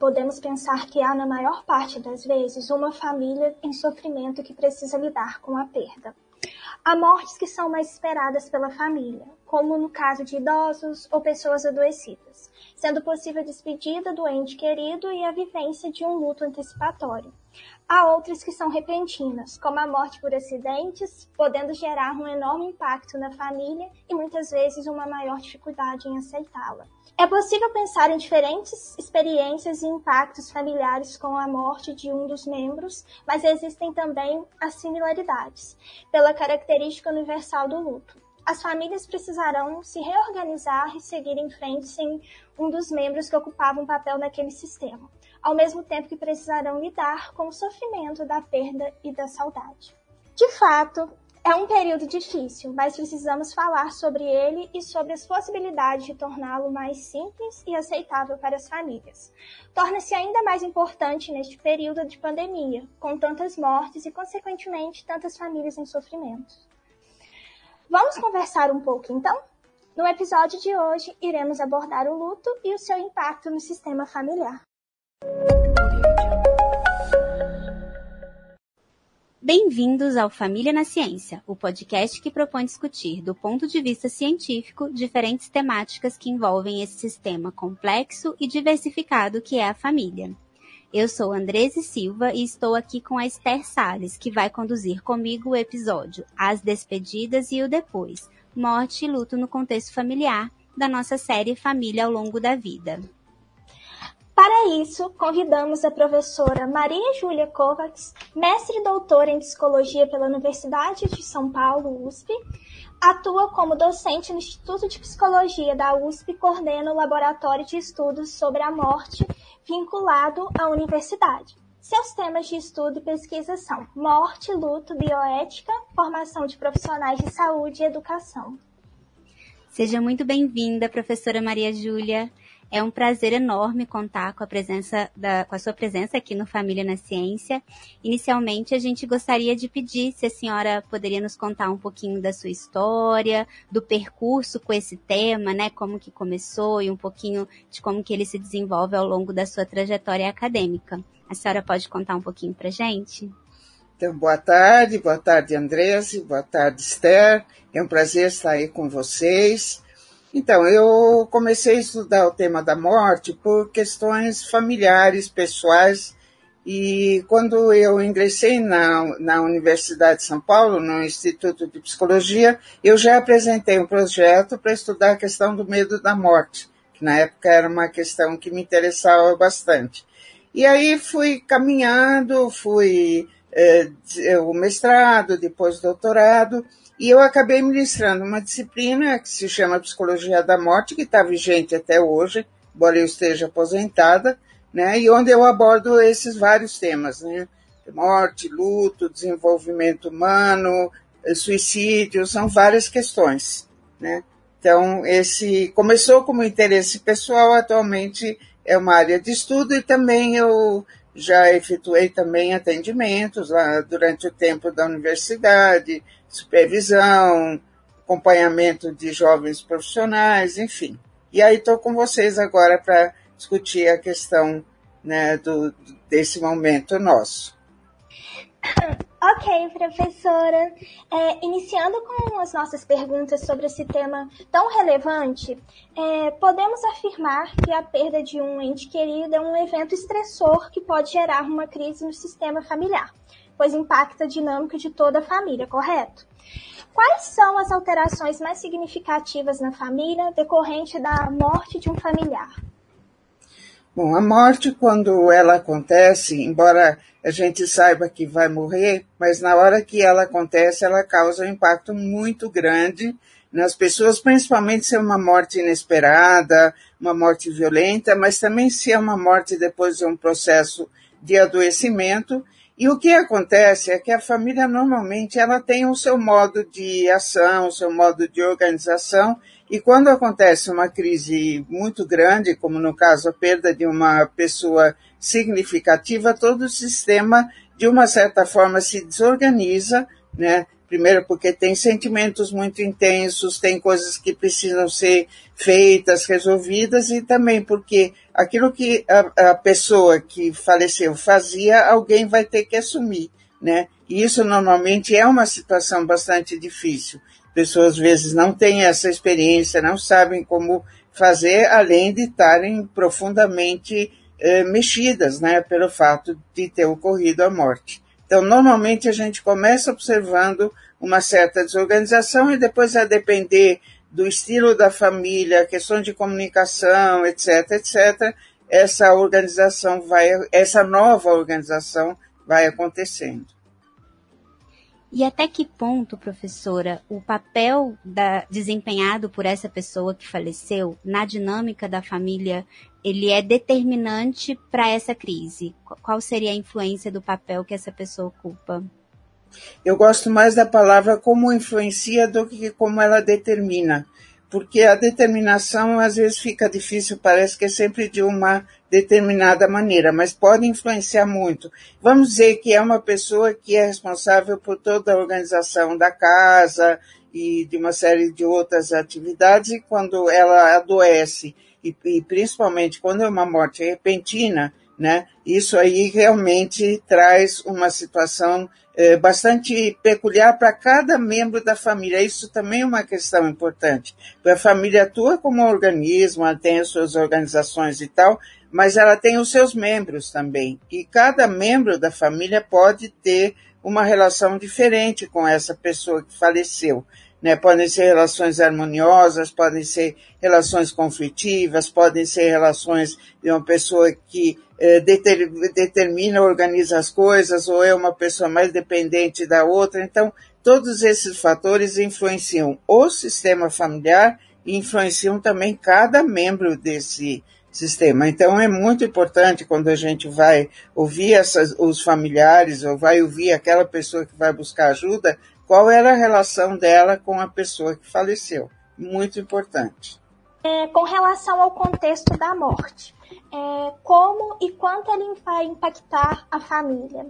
podemos pensar que há, na maior parte das vezes, uma família em sofrimento que precisa lidar com a perda. Há mortes que são mais esperadas pela família, como no caso de idosos ou pessoas adoecidas, sendo possível a despedida do ente querido e a vivência de um luto antecipatório. Há outras que são repentinas, como a morte por acidentes, podendo gerar um enorme impacto na família e muitas vezes uma maior dificuldade em aceitá-la. É possível pensar em diferentes experiências e impactos familiares com a morte de um dos membros, mas existem também as similaridades, pela característica universal do luto. As famílias precisarão se reorganizar e seguir em frente sem um dos membros que ocupava um papel naquele sistema ao mesmo tempo que precisarão lidar com o sofrimento da perda e da saudade. De fato, é um período difícil, mas precisamos falar sobre ele e sobre as possibilidades de torná-lo mais simples e aceitável para as famílias. Torna-se ainda mais importante neste período de pandemia, com tantas mortes e, consequentemente, tantas famílias em sofrimento. Vamos conversar um pouco então? No episódio de hoje, iremos abordar o luto e o seu impacto no sistema familiar. Bem-vindos ao Família na Ciência, o podcast que propõe discutir, do ponto de vista científico, diferentes temáticas que envolvem esse sistema complexo e diversificado que é a família. Eu sou Andrese Silva e estou aqui com a Esther Salles, que vai conduzir comigo o episódio As Despedidas e o Depois, Morte e Luto no Contexto Familiar, da nossa série Família ao Longo da Vida. Para isso, convidamos a professora Maria Júlia Kovacs, mestre e doutora em psicologia pela Universidade de São Paulo, USP. Atua como docente no Instituto de Psicologia da USP e coordena o laboratório de estudos sobre a morte vinculado à universidade. Seus temas de estudo e pesquisa são morte, luto, bioética, formação de profissionais de saúde e educação. Seja muito bem-vinda, professora Maria Júlia. É um prazer enorme contar com a presença da, com a sua presença aqui no Família na Ciência. Inicialmente, a gente gostaria de pedir se a senhora poderia nos contar um pouquinho da sua história, do percurso com esse tema, né? Como que começou e um pouquinho de como que ele se desenvolve ao longo da sua trajetória acadêmica. A senhora pode contar um pouquinho para gente? Então, boa tarde, boa tarde, Andressa, boa tarde, Esther. É um prazer estar aí com vocês. Então, eu comecei a estudar o tema da morte por questões familiares, pessoais, e quando eu ingressei na, na Universidade de São Paulo, no Instituto de Psicologia, eu já apresentei um projeto para estudar a questão do medo da morte, que na época era uma questão que me interessava bastante. E aí fui caminhando, fui é, o mestrado, depois doutorado, e eu acabei ministrando uma disciplina que se chama Psicologia da Morte, que está vigente até hoje, embora eu esteja aposentada, né? E onde eu abordo esses vários temas, né? Morte, luto, desenvolvimento humano, eh, suicídio, são várias questões, né? Então, esse começou como interesse pessoal, atualmente é uma área de estudo e também eu já efetuei também atendimentos lá durante o tempo da universidade, supervisão, acompanhamento de jovens profissionais, enfim. E aí estou com vocês agora para discutir a questão né, do, desse momento nosso. Ok, professora. É, iniciando com as nossas perguntas sobre esse tema tão relevante, é, podemos afirmar que a perda de um ente querido é um evento estressor que pode gerar uma crise no sistema familiar pois impacta a dinâmica de toda a família, correto? Quais são as alterações mais significativas na família decorrente da morte de um familiar? Bom, a morte, quando ela acontece, embora a gente saiba que vai morrer, mas na hora que ela acontece, ela causa um impacto muito grande nas pessoas, principalmente se é uma morte inesperada, uma morte violenta, mas também se é uma morte depois de um processo de adoecimento. E o que acontece é que a família normalmente ela tem o seu modo de ação, o seu modo de organização, e quando acontece uma crise muito grande, como no caso a perda de uma pessoa significativa, todo o sistema de uma certa forma se desorganiza, né? Primeiro, porque tem sentimentos muito intensos, tem coisas que precisam ser feitas, resolvidas, e também porque aquilo que a, a pessoa que faleceu fazia, alguém vai ter que assumir, né? E isso normalmente é uma situação bastante difícil. Pessoas às vezes não têm essa experiência, não sabem como fazer, além de estarem profundamente eh, mexidas, né, pelo fato de ter ocorrido a morte. Então, normalmente a gente começa observando uma certa desorganização e depois a depender do estilo da família, questão de comunicação, etc, etc, essa organização vai, essa nova organização vai acontecendo. E até que ponto, professora, o papel da, desempenhado por essa pessoa que faleceu na dinâmica da família, ele é determinante para essa crise? Qual seria a influência do papel que essa pessoa ocupa? Eu gosto mais da palavra como influencia do que como ela determina, porque a determinação às vezes fica difícil, parece que é sempre de uma determinada maneira, mas pode influenciar muito. Vamos dizer que é uma pessoa que é responsável por toda a organização da casa e de uma série de outras atividades, e quando ela adoece, e, e principalmente quando é uma morte repentina, né, isso aí realmente traz uma situação é, bastante peculiar para cada membro da família. Isso também é uma questão importante. A família atua como um organismo, ela tem as suas organizações e tal, mas ela tem os seus membros também. E cada membro da família pode ter uma relação diferente com essa pessoa que faleceu. Né? Podem ser relações harmoniosas, podem ser relações conflitivas, podem ser relações de uma pessoa que eh, deter, determina, organiza as coisas, ou é uma pessoa mais dependente da outra. Então, todos esses fatores influenciam o sistema familiar e influenciam também cada membro desse sistema. Então, é muito importante quando a gente vai ouvir essas, os familiares ou vai ouvir aquela pessoa que vai buscar ajuda, qual era a relação dela com a pessoa que faleceu. Muito importante. É, com relação ao contexto da morte, é, como e quanto ele vai impactar a família?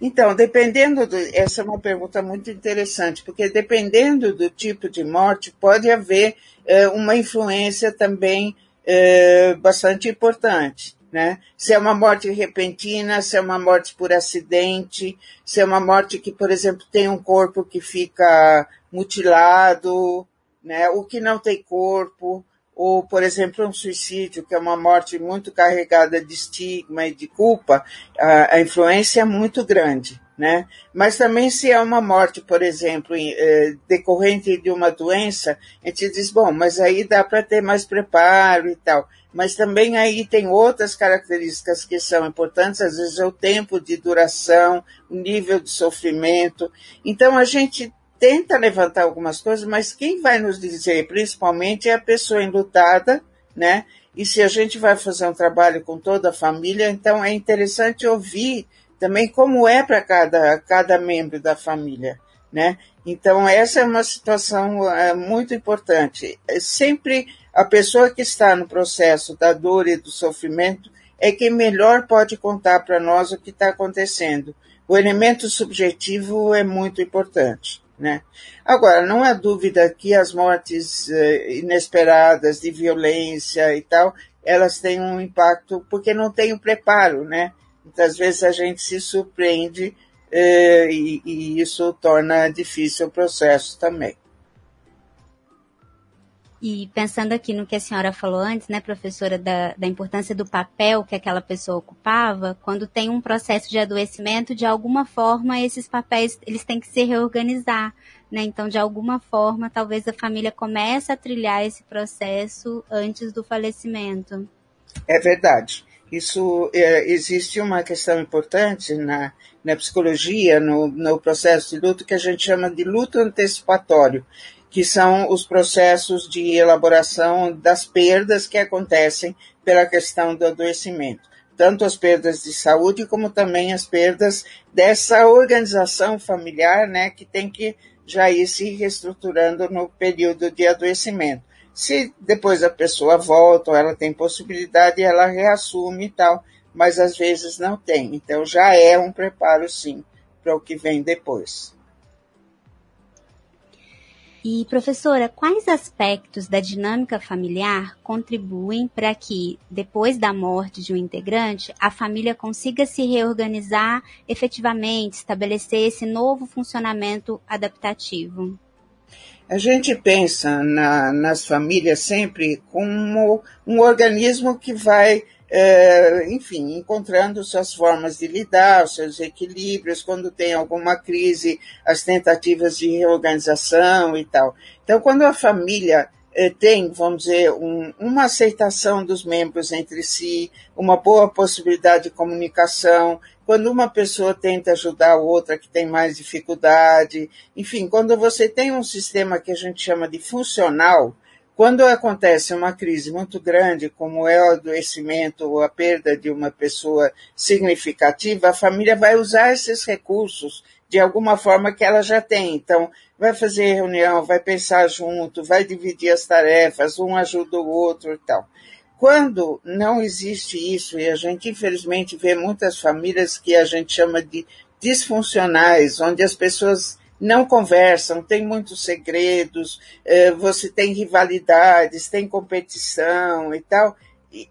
Então, dependendo do, essa é uma pergunta muito interessante, porque dependendo do tipo de morte, pode haver é, uma influência também é, bastante importante né? Se é uma morte repentina, se é uma morte por acidente, se é uma morte que, por exemplo, tem um corpo que fica mutilado, né? O que não tem corpo, ou, por exemplo, um suicídio, que é uma morte muito carregada de estigma e de culpa, a, a influência é muito grande, né? Mas também se é uma morte, por exemplo, eh, decorrente de uma doença, a gente diz, bom, mas aí dá para ter mais preparo e tal mas também aí tem outras características que são importantes, às vezes é o tempo de duração, o nível de sofrimento. Então a gente tenta levantar algumas coisas, mas quem vai nos dizer, principalmente, é a pessoa enlutada, né? E se a gente vai fazer um trabalho com toda a família, então é interessante ouvir também como é para cada, cada membro da família, né? Então essa é uma situação é, muito importante. Sempre a pessoa que está no processo da dor e do sofrimento é quem melhor pode contar para nós o que está acontecendo. O elemento subjetivo é muito importante. Né? Agora, não há dúvida que as mortes eh, inesperadas de violência e tal, elas têm um impacto porque não tem o preparo, né? Muitas vezes a gente se surpreende eh, e, e isso torna difícil o processo também. E pensando aqui no que a senhora falou antes, né, professora, da, da importância do papel que aquela pessoa ocupava, quando tem um processo de adoecimento, de alguma forma esses papéis eles têm que se reorganizar, né? Então, de alguma forma, talvez a família comece a trilhar esse processo antes do falecimento. É verdade. Isso é, existe uma questão importante na, na psicologia, no, no processo de luto, que a gente chama de luto antecipatório que são os processos de elaboração das perdas que acontecem pela questão do adoecimento. Tanto as perdas de saúde, como também as perdas dessa organização familiar, né, que tem que já ir se reestruturando no período de adoecimento. Se depois a pessoa volta, ou ela tem possibilidade, ela reassume e tal, mas às vezes não tem. Então já é um preparo, sim, para o que vem depois. E, professora, quais aspectos da dinâmica familiar contribuem para que, depois da morte de um integrante, a família consiga se reorganizar efetivamente, estabelecer esse novo funcionamento adaptativo? A gente pensa na, nas famílias sempre como um organismo que vai é, enfim, encontrando suas formas de lidar, seus equilíbrios, quando tem alguma crise, as tentativas de reorganização e tal. Então, quando a família tem, vamos dizer, um, uma aceitação dos membros entre si, uma boa possibilidade de comunicação, quando uma pessoa tenta ajudar a outra que tem mais dificuldade, enfim, quando você tem um sistema que a gente chama de funcional, quando acontece uma crise muito grande, como é o adoecimento ou a perda de uma pessoa significativa, a família vai usar esses recursos de alguma forma que ela já tem. Então, vai fazer reunião, vai pensar junto, vai dividir as tarefas, um ajuda o outro e tal. Quando não existe isso, e a gente infelizmente vê muitas famílias que a gente chama de disfuncionais, onde as pessoas não conversam, tem muitos segredos, eh, você tem rivalidades, tem competição e tal.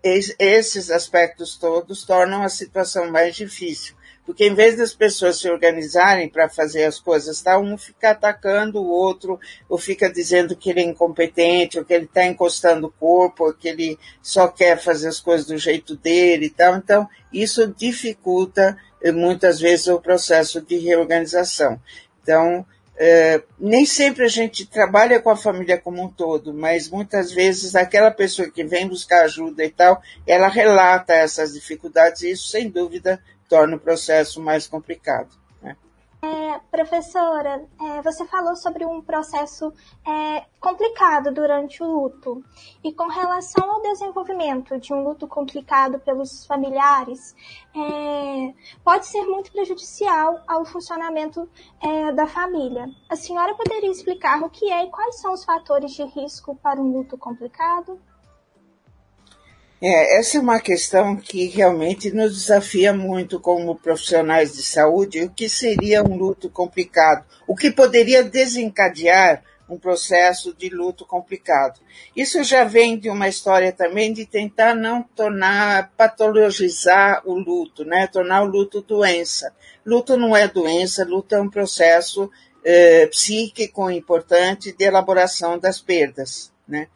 Esses aspectos todos tornam a situação mais difícil. Porque em vez das pessoas se organizarem para fazer as coisas, tá, um fica atacando o outro, ou fica dizendo que ele é incompetente, ou que ele está encostando o corpo, ou que ele só quer fazer as coisas do jeito dele e tal. Então, isso dificulta eh, muitas vezes o processo de reorganização. Então, é, nem sempre a gente trabalha com a família como um todo, mas muitas vezes aquela pessoa que vem buscar ajuda e tal, ela relata essas dificuldades e isso, sem dúvida, torna o processo mais complicado. É, professora, é, você falou sobre um processo é, complicado durante o luto. E com relação ao desenvolvimento de um luto complicado pelos familiares, é, pode ser muito prejudicial ao funcionamento é, da família. A senhora poderia explicar o que é e quais são os fatores de risco para um luto complicado? É, essa é uma questão que realmente nos desafia muito como profissionais de saúde. O que seria um luto complicado? O que poderia desencadear um processo de luto complicado? Isso já vem de uma história também de tentar não tornar, patologizar o luto, né? Tornar o luto doença. Luto não é doença, luto é um processo eh, psíquico importante de elaboração das perdas, né?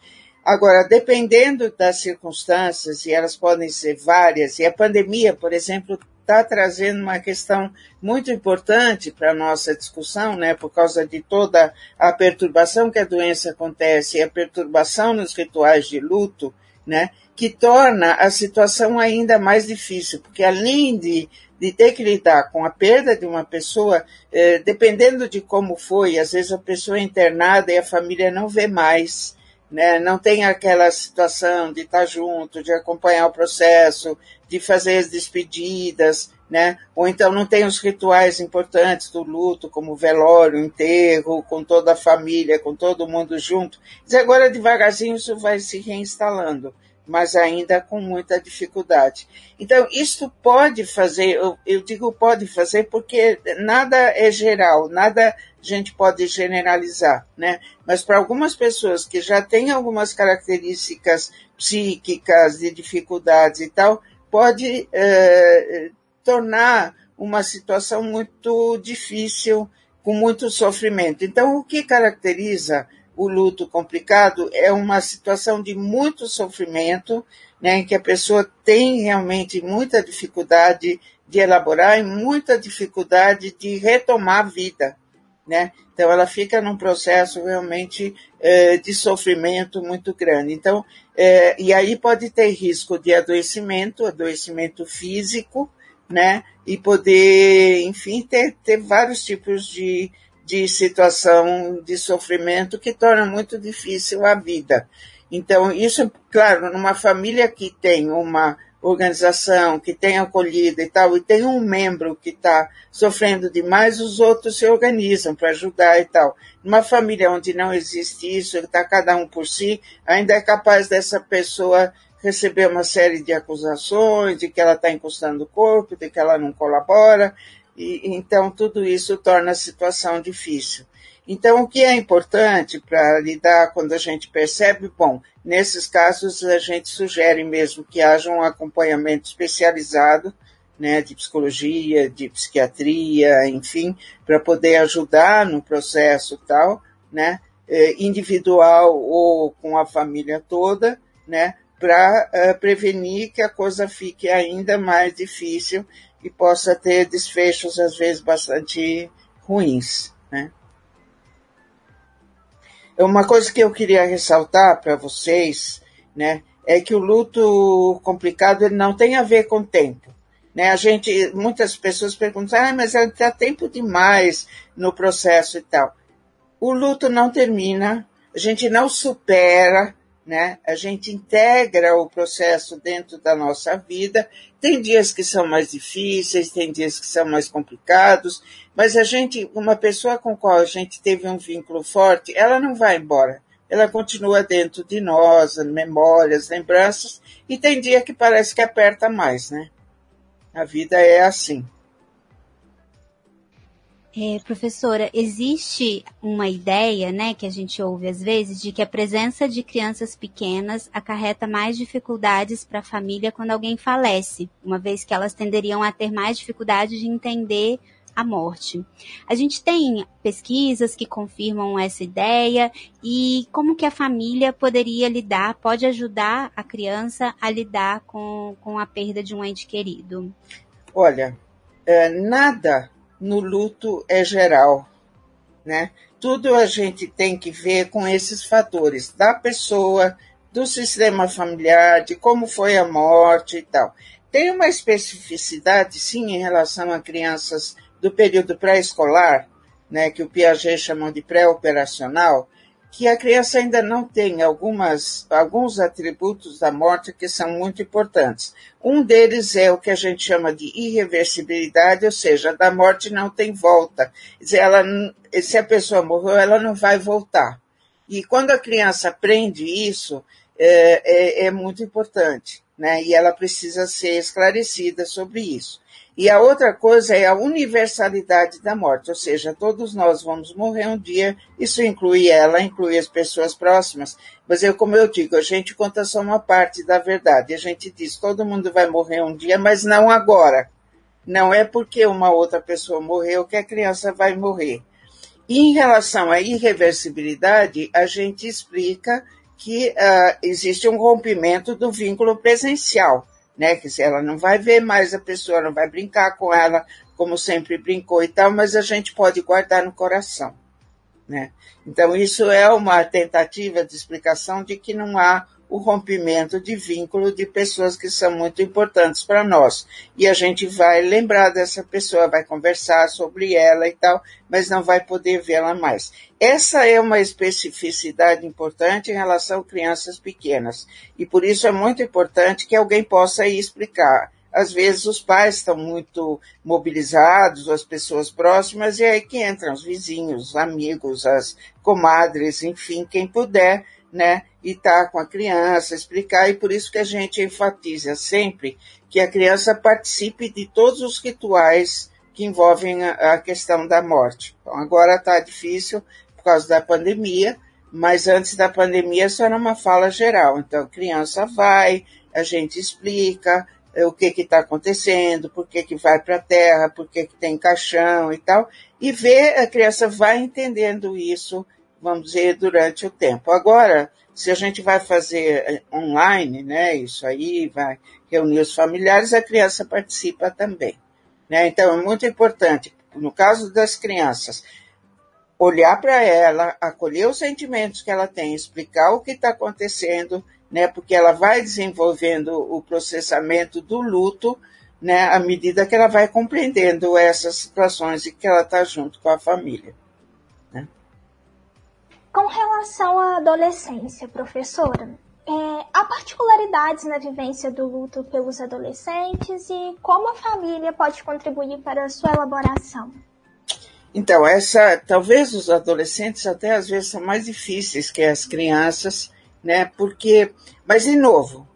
Agora, dependendo das circunstâncias, e elas podem ser várias, e a pandemia, por exemplo, está trazendo uma questão muito importante para a nossa discussão, né, por causa de toda a perturbação que a doença acontece e a perturbação nos rituais de luto, né, que torna a situação ainda mais difícil, porque além de, de ter que lidar com a perda de uma pessoa, eh, dependendo de como foi, às vezes a pessoa é internada e a família não vê mais, né? não tem aquela situação de estar junto, de acompanhar o processo, de fazer as despedidas, né? ou então não tem os rituais importantes do luto, como velório, enterro, com toda a família, com todo mundo junto. E agora, devagarzinho, isso vai se reinstalando mas ainda com muita dificuldade. Então, isso pode fazer, eu, eu, digo pode fazer porque nada é geral, nada a gente pode generalizar, né? Mas para algumas pessoas que já têm algumas características psíquicas, de dificuldades e tal, pode é, tornar uma situação muito difícil, com muito sofrimento. Então, o que caracteriza o luto complicado é uma situação de muito sofrimento, né, em que a pessoa tem realmente muita dificuldade de elaborar e muita dificuldade de retomar a vida, né? Então ela fica num processo realmente é, de sofrimento muito grande. Então, é, e aí pode ter risco de adoecimento, adoecimento físico, né? E poder, enfim, ter, ter vários tipos de, de situação de sofrimento que torna muito difícil a vida. Então, isso, claro, numa família que tem uma organização, que tem acolhida e tal, e tem um membro que está sofrendo demais, os outros se organizam para ajudar e tal. Numa família onde não existe isso, está cada um por si, ainda é capaz dessa pessoa receber uma série de acusações de que ela está encostando o corpo, de que ela não colabora, e, então, tudo isso torna a situação difícil. Então, o que é importante para lidar quando a gente percebe, bom, nesses casos a gente sugere mesmo que haja um acompanhamento especializado, né, de psicologia, de psiquiatria, enfim, para poder ajudar no processo tal, né, eh, individual ou com a família toda, né, para uh, prevenir que a coisa fique ainda mais difícil e possa ter desfechos às vezes bastante ruins, né? Uma coisa que eu queria ressaltar para vocês, né, é que o luto complicado ele não tem a ver com tempo. Né? A gente, muitas pessoas perguntam, ah, mas está tempo demais no processo e tal. O luto não termina, a gente não supera, né? A gente integra o processo dentro da nossa vida. Tem dias que são mais difíceis, tem dias que são mais complicados, mas a gente, uma pessoa com qual a gente teve um vínculo forte, ela não vai embora. Ela continua dentro de nós, memórias, lembranças, e tem dia que parece que aperta mais, né? A vida é assim. É, professora, existe uma ideia, né, que a gente ouve às vezes, de que a presença de crianças pequenas acarreta mais dificuldades para a família quando alguém falece, uma vez que elas tenderiam a ter mais dificuldade de entender a morte. A gente tem pesquisas que confirmam essa ideia e como que a família poderia lidar, pode ajudar a criança a lidar com, com a perda de um ente querido? Olha, é, nada no luto é geral, né? Tudo a gente tem que ver com esses fatores da pessoa, do sistema familiar, de como foi a morte e tal. Tem uma especificidade, sim, em relação a crianças do período pré-escolar, né, que o Piaget chamou de pré-operacional, que a criança ainda não tem algumas, alguns atributos da morte que são muito importantes. Um deles é o que a gente chama de irreversibilidade, ou seja, da morte não tem volta. Ela, se a pessoa morreu, ela não vai voltar. E quando a criança aprende isso, é, é, é muito importante, né? E ela precisa ser esclarecida sobre isso. E a outra coisa é a universalidade da morte, ou seja, todos nós vamos morrer um dia, isso inclui ela, inclui as pessoas próximas, mas eu, como eu digo, a gente conta só uma parte da verdade. A gente diz, todo mundo vai morrer um dia, mas não agora. Não é porque uma outra pessoa morreu que a criança vai morrer. Em relação à irreversibilidade, a gente explica que uh, existe um rompimento do vínculo presencial né? Que ela não vai ver mais a pessoa, não vai brincar com ela como sempre brincou e tal, mas a gente pode guardar no coração, né? Então isso é uma tentativa de explicação de que não há o rompimento de vínculo de pessoas que são muito importantes para nós. E a gente vai lembrar dessa pessoa, vai conversar sobre ela e tal, mas não vai poder vê-la mais. Essa é uma especificidade importante em relação a crianças pequenas. E por isso é muito importante que alguém possa explicar. Às vezes os pais estão muito mobilizados, as pessoas próximas, e aí que entram os vizinhos, os amigos, as comadres, enfim, quem puder né? E estar tá com a criança, explicar, e por isso que a gente enfatiza sempre que a criança participe de todos os rituais que envolvem a, questão da morte. Então, agora está difícil por causa da pandemia, mas antes da pandemia isso era uma fala geral. Então, a criança vai, a gente explica é, o que está acontecendo, por que, que vai para a terra, por que, que tem caixão e tal, e vê, a criança vai entendendo isso vamos dizer, durante o tempo. Agora, se a gente vai fazer eh, online, né, isso aí, vai reunir os familiares, a criança participa também. Né? Então, é muito importante, no caso das crianças, olhar para ela, acolher os sentimentos que ela tem, explicar o que está acontecendo, né, porque ela vai desenvolvendo o processamento do luto, né, à medida que ela vai compreendendo essas situações e que ela está junto com a família. Com relação à adolescência, professora, é, há particularidades na vivência do luto pelos adolescentes e como a família pode contribuir para a sua elaboração? Então, essa, talvez os adolescentes até às vezes são mais difíceis que as crianças, né? Porque, mas de novo,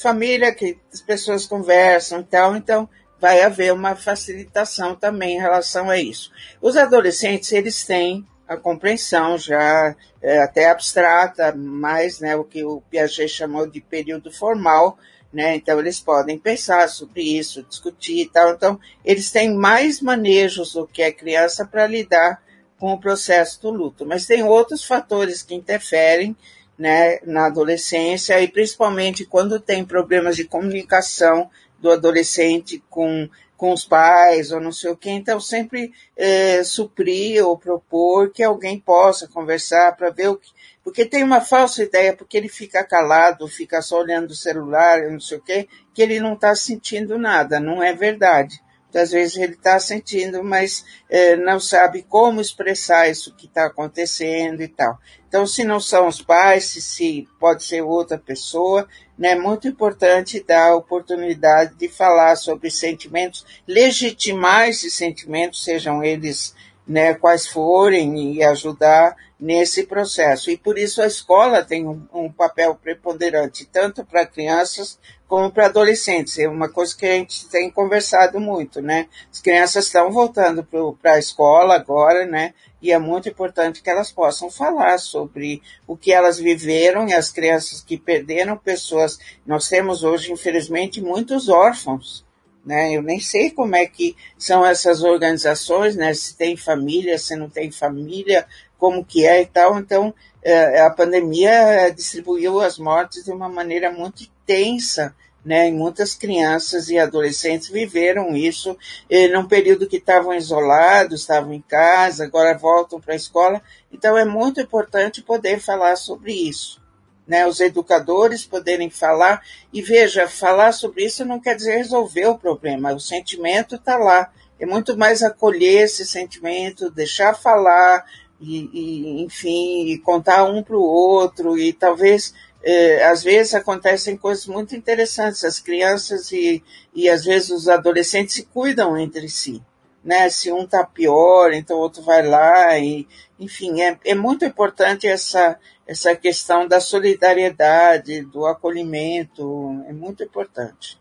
família que as pessoas conversam e tal, então vai haver uma facilitação também em relação a isso. Os adolescentes, eles têm a compreensão já é, até abstrata, mais né, o que o Piaget chamou de período formal, né? Então eles podem pensar sobre isso, discutir e tal. Então eles têm mais manejos do que a criança para lidar com o processo do luto. Mas tem outros fatores que interferem, né, na adolescência e principalmente quando tem problemas de comunicação do adolescente com com os pais ou não sei o que, então sempre é, suprir ou propor que alguém possa conversar para ver o que. Porque tem uma falsa ideia, porque ele fica calado, fica só olhando o celular, não sei o que, que ele não está sentindo nada, não é verdade. Às vezes ele está sentindo, mas é, não sabe como expressar isso que está acontecendo e tal. Então, se não são os pais, se, se pode ser outra pessoa, né, é muito importante dar a oportunidade de falar sobre sentimentos, legitimar esses sentimentos, sejam eles né, quais forem, e ajudar nesse processo. E por isso a escola tem um, um papel preponderante, tanto para crianças como para adolescentes. É uma coisa que a gente tem conversado muito, né? As crianças estão voltando para a escola agora, né? E é muito importante que elas possam falar sobre o que elas viveram e as crianças que perderam pessoas. Nós temos hoje, infelizmente, muitos órfãos. Né? Eu nem sei como é que são essas organizações, né? Se tem família, se não tem família, como que é e tal. Então, é, a pandemia distribuiu as mortes de uma maneira muito intensa né? E muitas crianças e adolescentes viveram isso eh, num período que estavam isolados, estavam em casa, agora voltam para a escola. Então é muito importante poder falar sobre isso. Né, os educadores poderem falar, e veja, falar sobre isso não quer dizer resolver o problema, o sentimento está lá, é muito mais acolher esse sentimento, deixar falar, e, e enfim, e contar um para o outro, e talvez é, às vezes acontecem coisas muito interessantes. As crianças e, e às vezes os adolescentes se cuidam entre si. Né? Se um está pior, então o outro vai lá. E, enfim, é, é muito importante essa, essa questão da solidariedade, do acolhimento. É muito importante.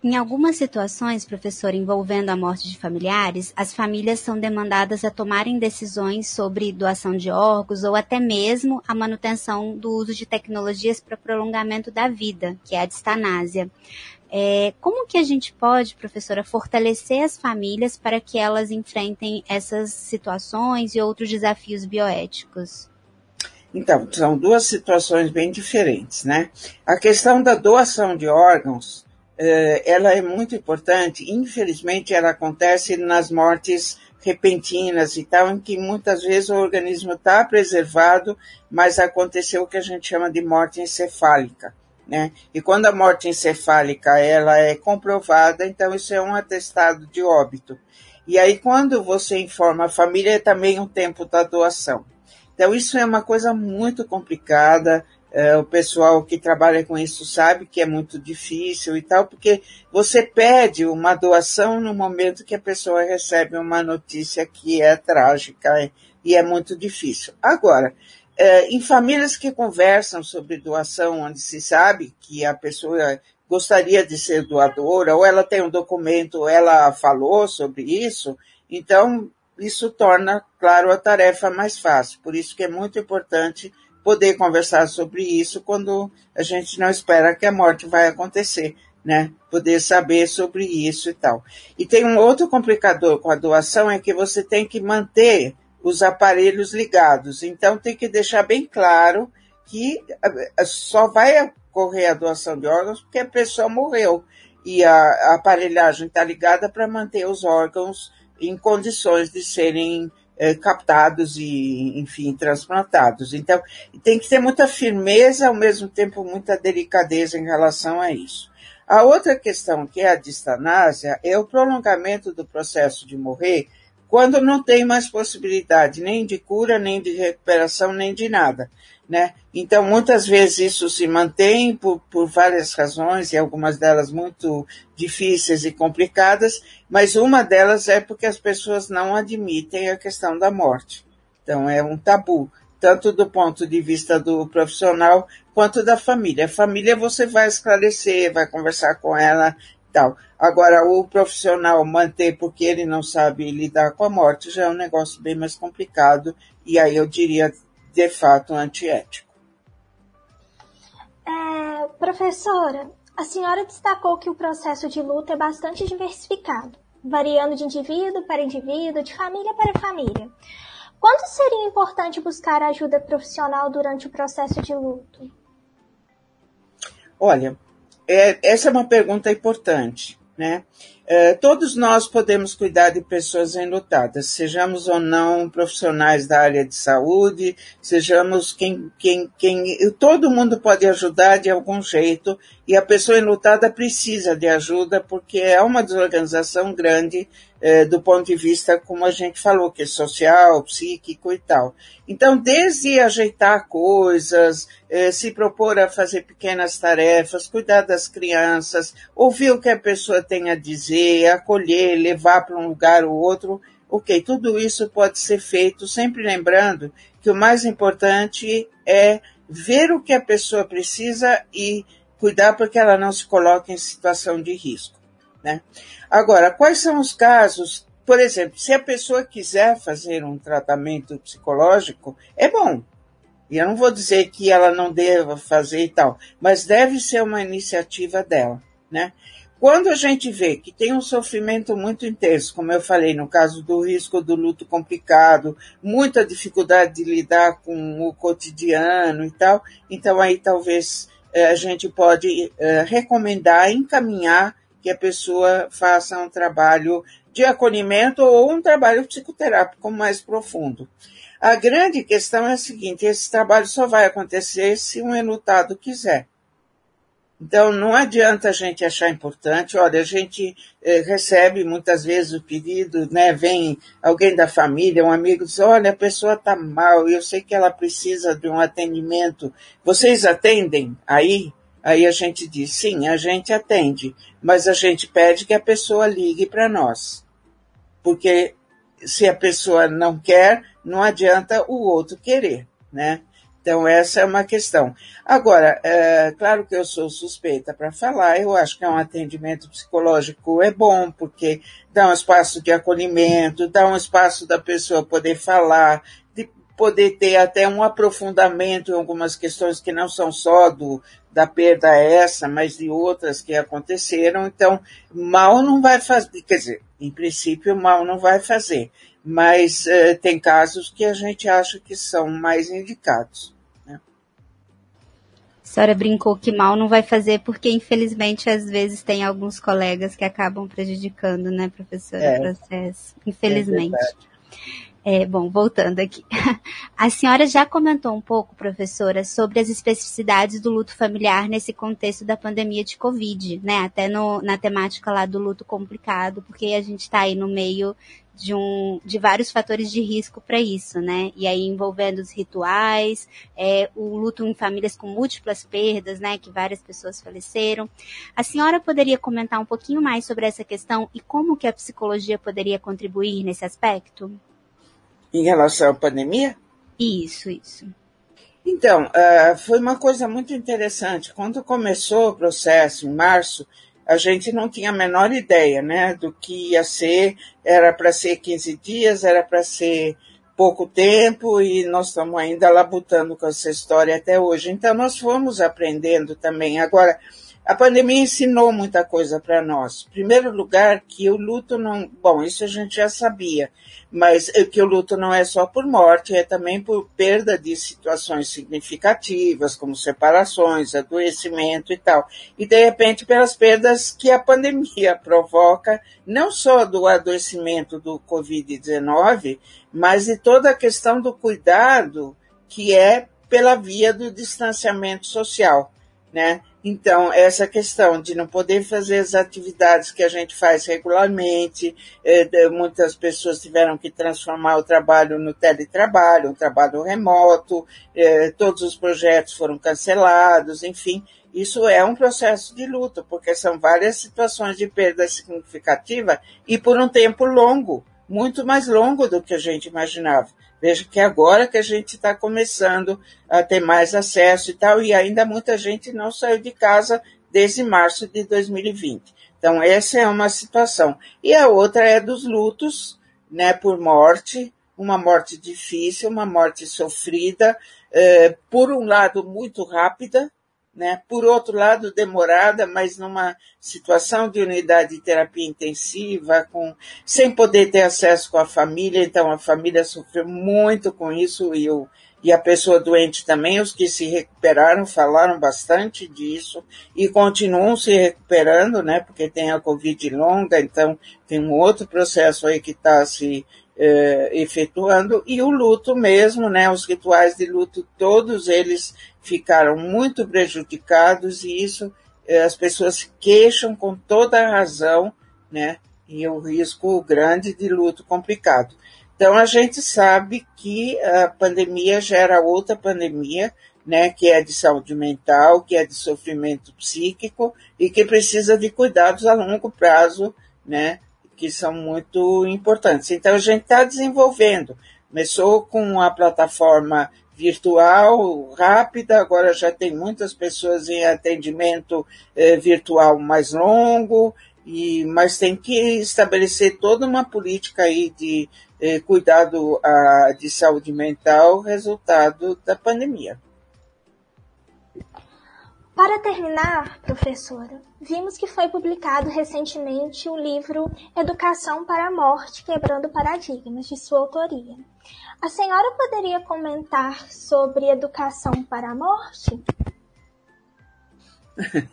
Em algumas situações, professor, envolvendo a morte de familiares, as famílias são demandadas a tomarem decisões sobre doação de órgãos ou até mesmo a manutenção do uso de tecnologias para prolongamento da vida, que é a distanásia. É, como que a gente pode, professora, fortalecer as famílias para que elas enfrentem essas situações e outros desafios bioéticos? Então, são duas situações bem diferentes, né? A questão da doação de órgãos ela é muito importante. Infelizmente, ela acontece nas mortes repentinas e tal, em que muitas vezes o organismo está preservado, mas aconteceu o que a gente chama de morte encefálica. Né? E quando a morte encefálica ela é comprovada, então isso é um atestado de óbito. E aí quando você informa a família é também o tempo da doação. Então isso é uma coisa muito complicada, é, o pessoal que trabalha com isso sabe que é muito difícil e tal, porque você pede uma doação no momento que a pessoa recebe uma notícia que é trágica e é muito difícil. Agora, é, em famílias que conversam sobre doação, onde se sabe que a pessoa gostaria de ser doadora, ou ela tem um documento, ou ela falou sobre isso, então isso torna, claro, a tarefa mais fácil. Por isso que é muito importante poder conversar sobre isso quando a gente não espera que a morte vai acontecer, né? Poder saber sobre isso e tal. E tem um outro complicador com a doação é que você tem que manter os aparelhos ligados. Então tem que deixar bem claro que eh, só vai ocorrer a doação de órgãos porque a pessoa morreu e a aparelhagem está ligada para manter os órgãos em condições de serem é, captados e, enfim, transplantados. Então, tem que ter muita firmeza, ao mesmo tempo muita delicadeza em relação a isso. A outra questão, que é a distanásia, é o prolongamento do processo de morrer quando não tem mais possibilidade nem de cura, nem de recuperação, nem de nada. Né? Então, muitas vezes isso se mantém por, por várias razões, e algumas delas muito difíceis e complicadas, mas uma delas é porque as pessoas não admitem a questão da morte. Então, é um tabu, tanto do ponto de vista do profissional quanto da família. A família você vai esclarecer, vai conversar com ela, tal. Agora, o profissional manter porque ele não sabe lidar com a morte já é um negócio bem mais complicado e aí eu diria, de fato, antiético. É, professora, a senhora destacou que o processo de luto é bastante diversificado, variando de indivíduo para indivíduo, de família para família. Quando seria importante buscar ajuda profissional durante o processo de luto? Olha, é, essa é uma pergunta importante, né? É, todos nós podemos cuidar de pessoas enlutadas, sejamos ou não profissionais da área de saúde, sejamos quem, quem, quem, todo mundo pode ajudar de algum jeito e a pessoa enlutada precisa de ajuda porque é uma desorganização grande é, do ponto de vista, como a gente falou, que é social, psíquico e tal. Então, desde ajeitar coisas, é, se propor a fazer pequenas tarefas, cuidar das crianças, ouvir o que a pessoa tem a dizer, acolher, levar para um lugar ou outro, ok, tudo isso pode ser feito, sempre lembrando que o mais importante é ver o que a pessoa precisa e cuidar para que ela não se coloque em situação de risco. Né? Agora, quais são os casos? Por exemplo, se a pessoa quiser fazer um tratamento psicológico, é bom. E eu não vou dizer que ela não deva fazer e tal, mas deve ser uma iniciativa dela, né? Quando a gente vê que tem um sofrimento muito intenso, como eu falei, no caso do risco do luto complicado, muita dificuldade de lidar com o cotidiano e tal, então aí talvez eh, a gente pode eh, recomendar, encaminhar que a pessoa faça um trabalho de acolhimento ou um trabalho psicoterápico mais profundo. A grande questão é a seguinte: esse trabalho só vai acontecer se um enlutado quiser. Então, não adianta a gente achar importante. Olha, a gente eh, recebe muitas vezes o pedido, né? Vem alguém da família, um amigo, diz: Olha, a pessoa está mal, eu sei que ela precisa de um atendimento. Vocês atendem aí? Aí a gente diz, sim, a gente atende, mas a gente pede que a pessoa ligue para nós. Porque se a pessoa não quer, não adianta o outro querer, né? Então, essa é uma questão. Agora, é, claro que eu sou suspeita para falar, eu acho que é um atendimento psicológico é bom, porque dá um espaço de acolhimento, dá um espaço da pessoa poder falar, de poder ter até um aprofundamento em algumas questões que não são só do, da perda essa, mas de outras que aconteceram. Então, mal não vai fazer, quer dizer, em princípio, mal não vai fazer, mas uh, tem casos que a gente acha que são mais indicados. Né? A senhora brincou que mal não vai fazer, porque infelizmente às vezes tem alguns colegas que acabam prejudicando, né, professora, é, o processo. Infelizmente. É é, bom, voltando aqui. A senhora já comentou um pouco, professora, sobre as especificidades do luto familiar nesse contexto da pandemia de Covid, né? Até no, na temática lá do luto complicado, porque a gente está aí no meio de, um, de vários fatores de risco para isso, né? E aí envolvendo os rituais, é, o luto em famílias com múltiplas perdas, né? Que várias pessoas faleceram. A senhora poderia comentar um pouquinho mais sobre essa questão e como que a psicologia poderia contribuir nesse aspecto? Em relação à pandemia? Isso, isso. Então, uh, foi uma coisa muito interessante. Quando começou o processo, em março, a gente não tinha a menor ideia né, do que ia ser. Era para ser 15 dias, era para ser pouco tempo e nós estamos ainda labutando com essa história até hoje. Então, nós fomos aprendendo também. Agora, a pandemia ensinou muita coisa para nós. Em primeiro lugar, que o luto não. Bom, isso a gente já sabia, mas que o luto não é só por morte, é também por perda de situações significativas, como separações, adoecimento e tal. E, de repente, pelas perdas que a pandemia provoca, não só do adoecimento do Covid-19, mas de toda a questão do cuidado que é pela via do distanciamento social, né? Então, essa questão de não poder fazer as atividades que a gente faz regularmente, é, muitas pessoas tiveram que transformar o trabalho no teletrabalho, um trabalho remoto, é, todos os projetos foram cancelados, enfim, isso é um processo de luta, porque são várias situações de perda significativa e por um tempo longo, muito mais longo do que a gente imaginava. Veja que agora que a gente está começando a ter mais acesso e tal, e ainda muita gente não saiu de casa desde março de 2020. Então, essa é uma situação. E a outra é dos lutos, né, por morte, uma morte difícil, uma morte sofrida, eh, por um lado muito rápida, né? Por outro lado, demorada, mas numa situação de unidade de terapia intensiva, com, sem poder ter acesso com a família, então a família sofreu muito com isso e, o, e a pessoa doente também, os que se recuperaram falaram bastante disso e continuam se recuperando, né? Porque tem a Covid longa, então tem um outro processo aí que está se eh, efetuando, e o luto mesmo, né, os rituais de luto, todos eles ficaram muito prejudicados e isso eh, as pessoas queixam com toda a razão, né, e o risco grande de luto complicado. Então a gente sabe que a pandemia gera outra pandemia, né, que é de saúde mental, que é de sofrimento psíquico e que precisa de cuidados a longo prazo, né, que são muito importantes. Então, a gente está desenvolvendo. Começou com a plataforma virtual rápida, agora já tem muitas pessoas em atendimento eh, virtual mais longo, e, mas tem que estabelecer toda uma política aí de eh, cuidado a, de saúde mental, resultado da pandemia. Para terminar, professora, vimos que foi publicado recentemente o livro Educação para a Morte Quebrando Paradigmas, de sua autoria. A senhora poderia comentar sobre educação para a morte?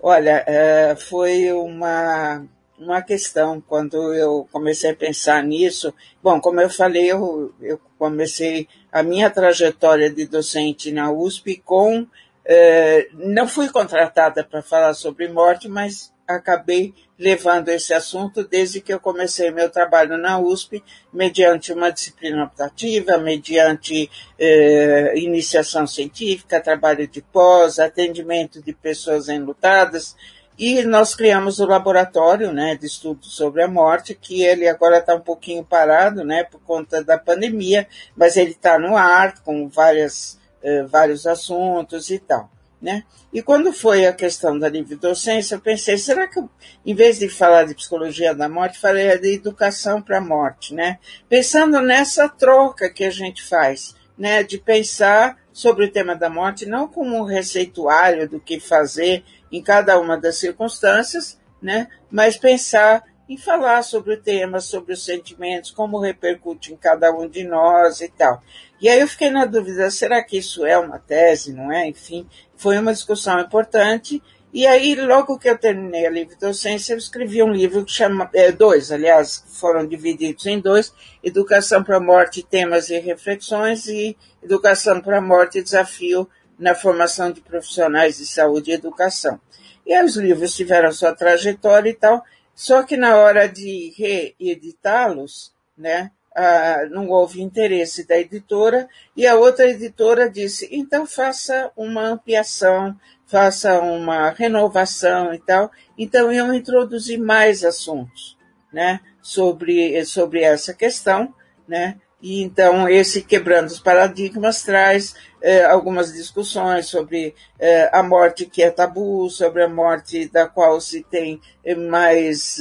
Olha, é, foi uma, uma questão quando eu comecei a pensar nisso. Bom, como eu falei, eu, eu comecei a minha trajetória de docente na USP com é, não fui contratada para falar sobre morte, mas acabei levando esse assunto desde que eu comecei meu trabalho na USP, mediante uma disciplina optativa, mediante eh, iniciação científica, trabalho de pós, atendimento de pessoas enlutadas, e nós criamos o laboratório né, de estudo sobre a morte, que ele agora está um pouquinho parado né, por conta da pandemia, mas ele está no ar com várias eh, vários assuntos e tal. Né? E quando foi a questão da livre docência, eu pensei, será que eu, em vez de falar de psicologia da morte, falei de educação para a morte, né? Pensando nessa troca que a gente faz, né? De pensar sobre o tema da morte não como um receituário do que fazer em cada uma das circunstâncias, né? Mas pensar em falar sobre o tema, sobre os sentimentos, como repercute em cada um de nós e tal. E aí eu fiquei na dúvida, será que isso é uma tese, não é? Enfim, foi uma discussão importante. E aí, logo que eu terminei a livre docência, eu escrevi um livro que chama, é, dois, aliás, foram divididos em dois, Educação para a Morte, Temas e Reflexões, e Educação para a Morte, Desafio na Formação de Profissionais de Saúde e Educação. E aí os livros tiveram sua trajetória e tal, só que na hora de reeditá-los, né, ah, não houve interesse da editora e a outra editora disse: então faça uma ampliação, faça uma renovação e tal. Então eu introduzi mais assuntos, né, sobre sobre essa questão, né, e então esse quebrando os paradigmas traz eh, algumas discussões sobre eh, a morte que é tabu, sobre a morte da qual se tem eh, mais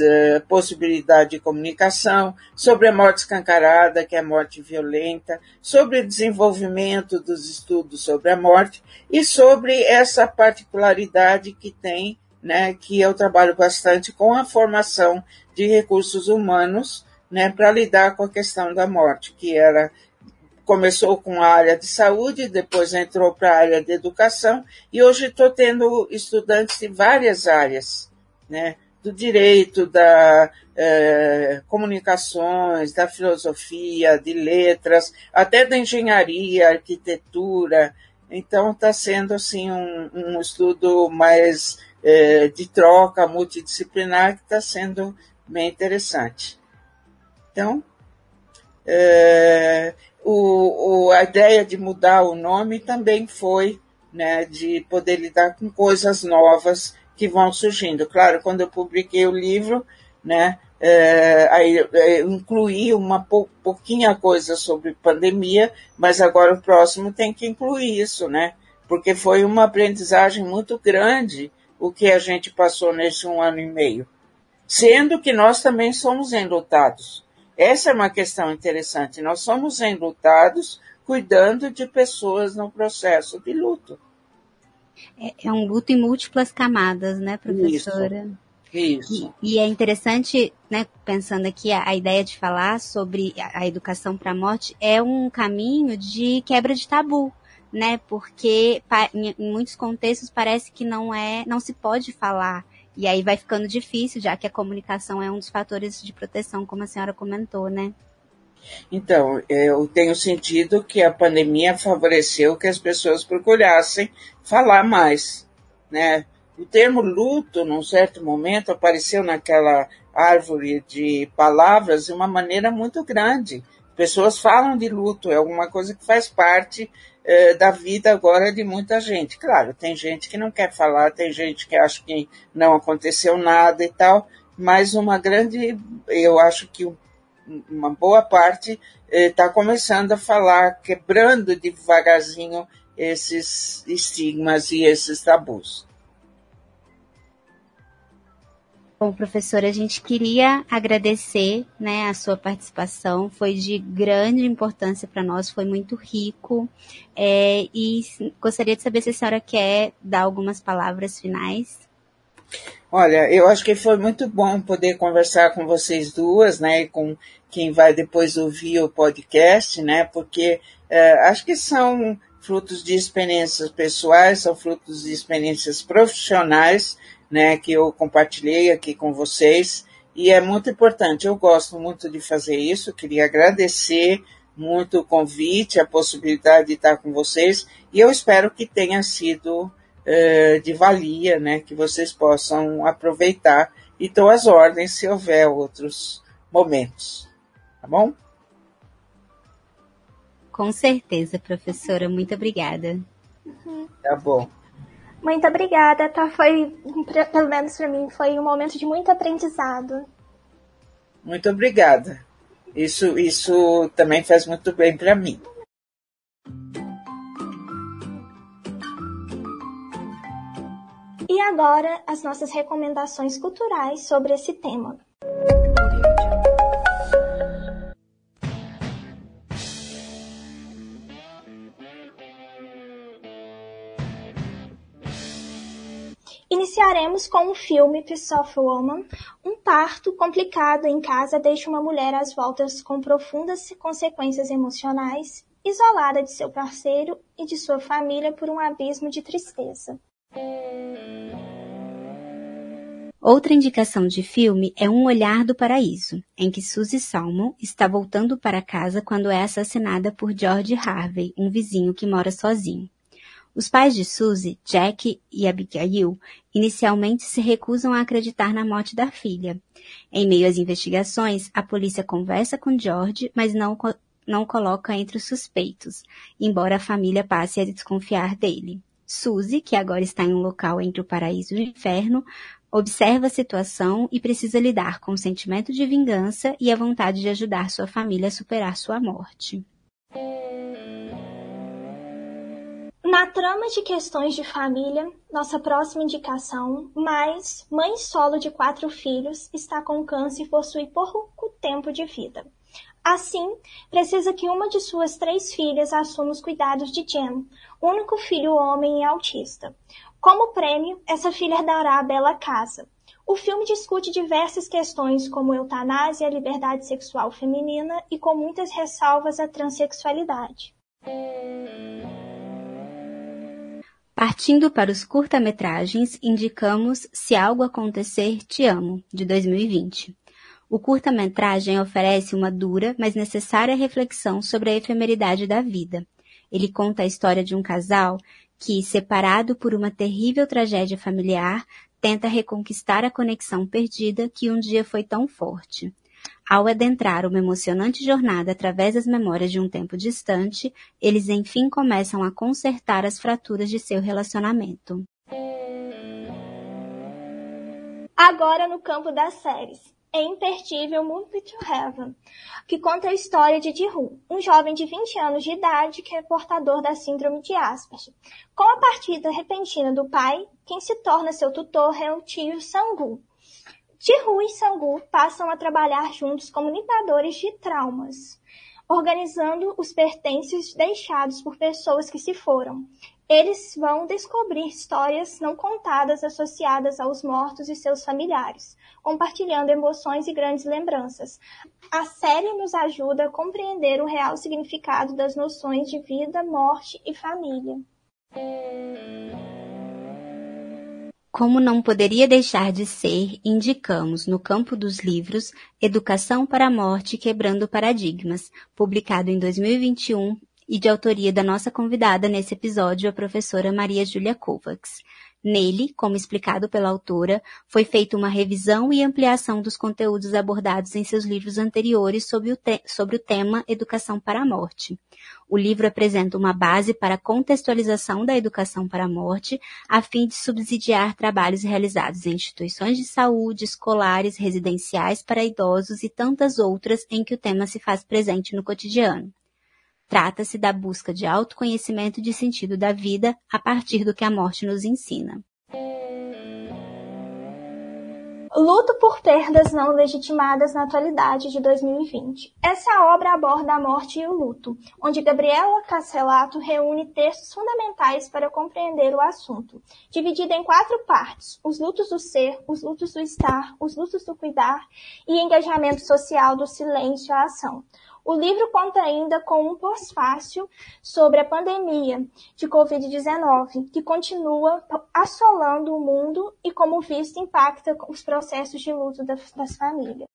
possibilidade de comunicação, sobre a morte escancarada, que é a morte violenta, sobre o desenvolvimento dos estudos sobre a morte e sobre essa particularidade que tem, né, que eu trabalho bastante com a formação de recursos humanos né, para lidar com a questão da morte, que era começou com a área de saúde, depois entrou para a área de educação e hoje estou tendo estudantes de várias áreas, né, do direito, da eh, comunicações, da filosofia, de letras, até da engenharia, arquitetura. Então está sendo assim um, um estudo mais eh, de troca multidisciplinar que está sendo bem interessante. Então, é, o, o, a ideia de mudar o nome também foi né, de poder lidar com coisas novas que vão surgindo. Claro, quando eu publiquei o livro, né, é, aí incluí uma pou, pouquinha coisa sobre pandemia, mas agora o próximo tem que incluir isso, né? Porque foi uma aprendizagem muito grande o que a gente passou nesse um ano e meio, sendo que nós também somos enlutados. Essa é uma questão interessante. Nós somos enlutados cuidando de pessoas no processo de luto. É, é um luto em múltiplas camadas, né, professora? Isso. Isso. E, e, é interessante, né, pensando aqui, a, a ideia de falar sobre a, a educação para a morte é um caminho de quebra de tabu, né? Porque em, muitos contextos parece que não é, não se pode falar. E aí vai ficando difícil, já que a comunicação é um dos fatores de proteção, como a senhora comentou, né? Então, eu tenho sentido que a pandemia favoreceu que as pessoas procurassem falar mais, né? O termo luto, num certo momento, apareceu naquela árvore de palavras de uma maneira muito grande. Pessoas falam de luto, é alguma coisa que faz parte eh, da vida agora de muita gente. Claro, tem gente que não quer falar, tem gente que acha que não aconteceu nada e tal, mas uma grande, eu acho que uma boa parte está eh, começando a falar, quebrando devagarzinho esses estigmas e esses tabus. Bom, professora, a gente queria agradecer né, a sua participação, foi de grande importância para nós, foi muito rico. É, e gostaria de saber se a senhora quer dar algumas palavras finais. Olha, eu acho que foi muito bom poder conversar com vocês duas, né, e com quem vai depois ouvir o podcast, né, porque é, acho que são frutos de experiências pessoais, são frutos de experiências profissionais né, que eu compartilhei aqui com vocês. E é muito importante, eu gosto muito de fazer isso, queria agradecer muito o convite, a possibilidade de estar com vocês, e eu espero que tenha sido uh, de valia, né, que vocês possam aproveitar e estou às ordens se houver outros momentos. Tá bom? Com certeza, professora. Muito obrigada. Tá bom. Muito obrigada, tá? Foi, pelo menos para mim, foi um momento de muito aprendizado. Muito obrigada. Isso, isso também faz muito bem para mim. E agora, as nossas recomendações culturais sobre esse tema. Iniciaremos com o filme Piece of Woman. Um parto complicado em casa deixa uma mulher às voltas com profundas consequências emocionais, isolada de seu parceiro e de sua família por um abismo de tristeza. Outra indicação de filme é Um Olhar do Paraíso, em que Suzy Salmon está voltando para casa quando é assassinada por George Harvey, um vizinho que mora sozinho. Os pais de Suzy, Jack e Abigail, inicialmente se recusam a acreditar na morte da filha. Em meio às investigações, a polícia conversa com George, mas não, não coloca entre os suspeitos, embora a família passe a desconfiar dele. Suzy, que agora está em um local entre o paraíso e o inferno, observa a situação e precisa lidar com o sentimento de vingança e a vontade de ajudar sua família a superar sua morte. Na trama de questões de família, nossa próxima indicação, mais mãe solo de quatro filhos, está com câncer e possui pouco tempo de vida. Assim, precisa que uma de suas três filhas assuma os cuidados de Jen, único filho homem e autista. Como prêmio, essa filha herdará a bela casa. O filme discute diversas questões como eutanásia, a liberdade sexual feminina e com muitas ressalvas a transexualidade. Partindo para os curta-metragens, indicamos Se Algo Acontecer, Te Amo, de 2020. O curta-metragem oferece uma dura, mas necessária reflexão sobre a efemeridade da vida. Ele conta a história de um casal que, separado por uma terrível tragédia familiar, tenta reconquistar a conexão perdida que um dia foi tão forte. Ao adentrar uma emocionante jornada através das memórias de um tempo distante, eles enfim começam a consertar as fraturas de seu relacionamento. Agora no campo das séries. É imperdível Movie to Heaven, que conta a história de Jihu, um jovem de 20 anos de idade que é portador da síndrome de Asperger. Com a partida repentina do pai, quem se torna seu tutor é o tio Sangu, Tihu e Sangu passam a trabalhar juntos como limpadores de traumas, organizando os pertences deixados por pessoas que se foram. Eles vão descobrir histórias não contadas associadas aos mortos e seus familiares, compartilhando emoções e grandes lembranças. A série nos ajuda a compreender o real significado das noções de vida, morte e família. Como não poderia deixar de ser, indicamos no campo dos livros Educação para a Morte Quebrando Paradigmas, publicado em 2021 e de autoria da nossa convidada nesse episódio, a professora Maria Júlia Kovacs. Nele, como explicado pela autora, foi feita uma revisão e ampliação dos conteúdos abordados em seus livros anteriores sobre o, sobre o tema Educação para a Morte. O livro apresenta uma base para a contextualização da educação para a morte, a fim de subsidiar trabalhos realizados em instituições de saúde, escolares, residenciais para idosos e tantas outras em que o tema se faz presente no cotidiano. Trata-se da busca de autoconhecimento de sentido da vida a partir do que a morte nos ensina. Luto por perdas não legitimadas na atualidade de 2020. Essa obra aborda a morte e o luto, onde Gabriela Castellato reúne textos fundamentais para compreender o assunto, dividida em quatro partes: os lutos do ser, os lutos do estar, os lutos do cuidar e engajamento social do silêncio à ação. O livro conta ainda com um pós-fácil sobre a pandemia de Covid-19, que continua assolando o mundo e, como visto, impacta os processos de luto das, famílias.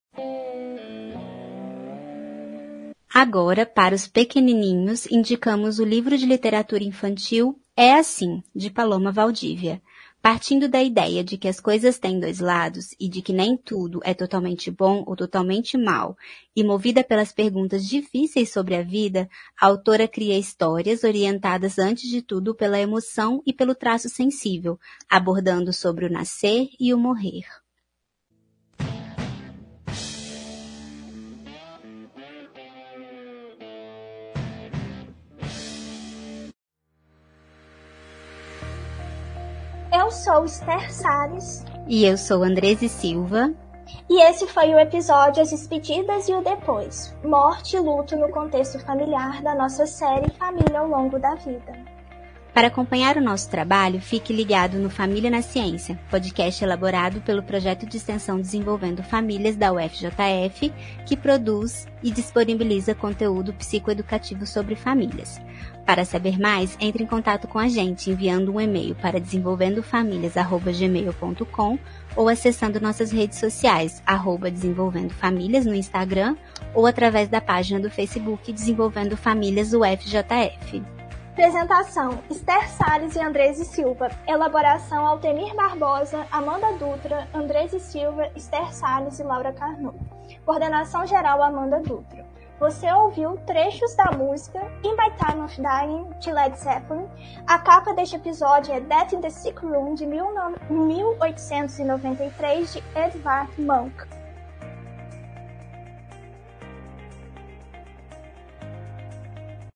Agora, para os pequenininhos, indicamos o livro de literatura infantil É Assim, de Paloma Valdívia. Partindo da ideia de que as coisas têm dois lados e de que nem tudo é totalmente bom ou totalmente mal, e movida pelas perguntas difíceis sobre a vida, a autora cria histórias orientadas antes de tudo pela emoção e pelo traço sensível, abordando sobre o nascer e o morrer. Eu sou Esther Salles. E eu sou Andrese Silva. E esse foi o episódio As Despedidas e o Depois Morte e Luto no Contexto Familiar da nossa série Família ao Longo da Vida. Para acompanhar o nosso trabalho, fique ligado no Família na Ciência, podcast elaborado pelo projeto de extensão Desenvolvendo Famílias da UFJF, que produz e disponibiliza conteúdo psicoeducativo sobre famílias. Para saber mais, entre em contato com a gente enviando um e-mail para desenvolvendofamilias@gmail.com ou acessando nossas redes sociais, arroba Desenvolvendo Famílias no Instagram ou através da página do Facebook Desenvolvendo Famílias UFJF. Apresentação: Esther Salles e Andrese Silva. Elaboração: Altemir Barbosa, Amanda Dutra, Andrese Silva, Esther Salles e Laura Carnot. Coordenação geral: Amanda Dutra. Você ouviu trechos da música In My Time of Dying de Led Zeppelin. A capa deste episódio é Death in the Sick Room de 1893 de Edvard Munch.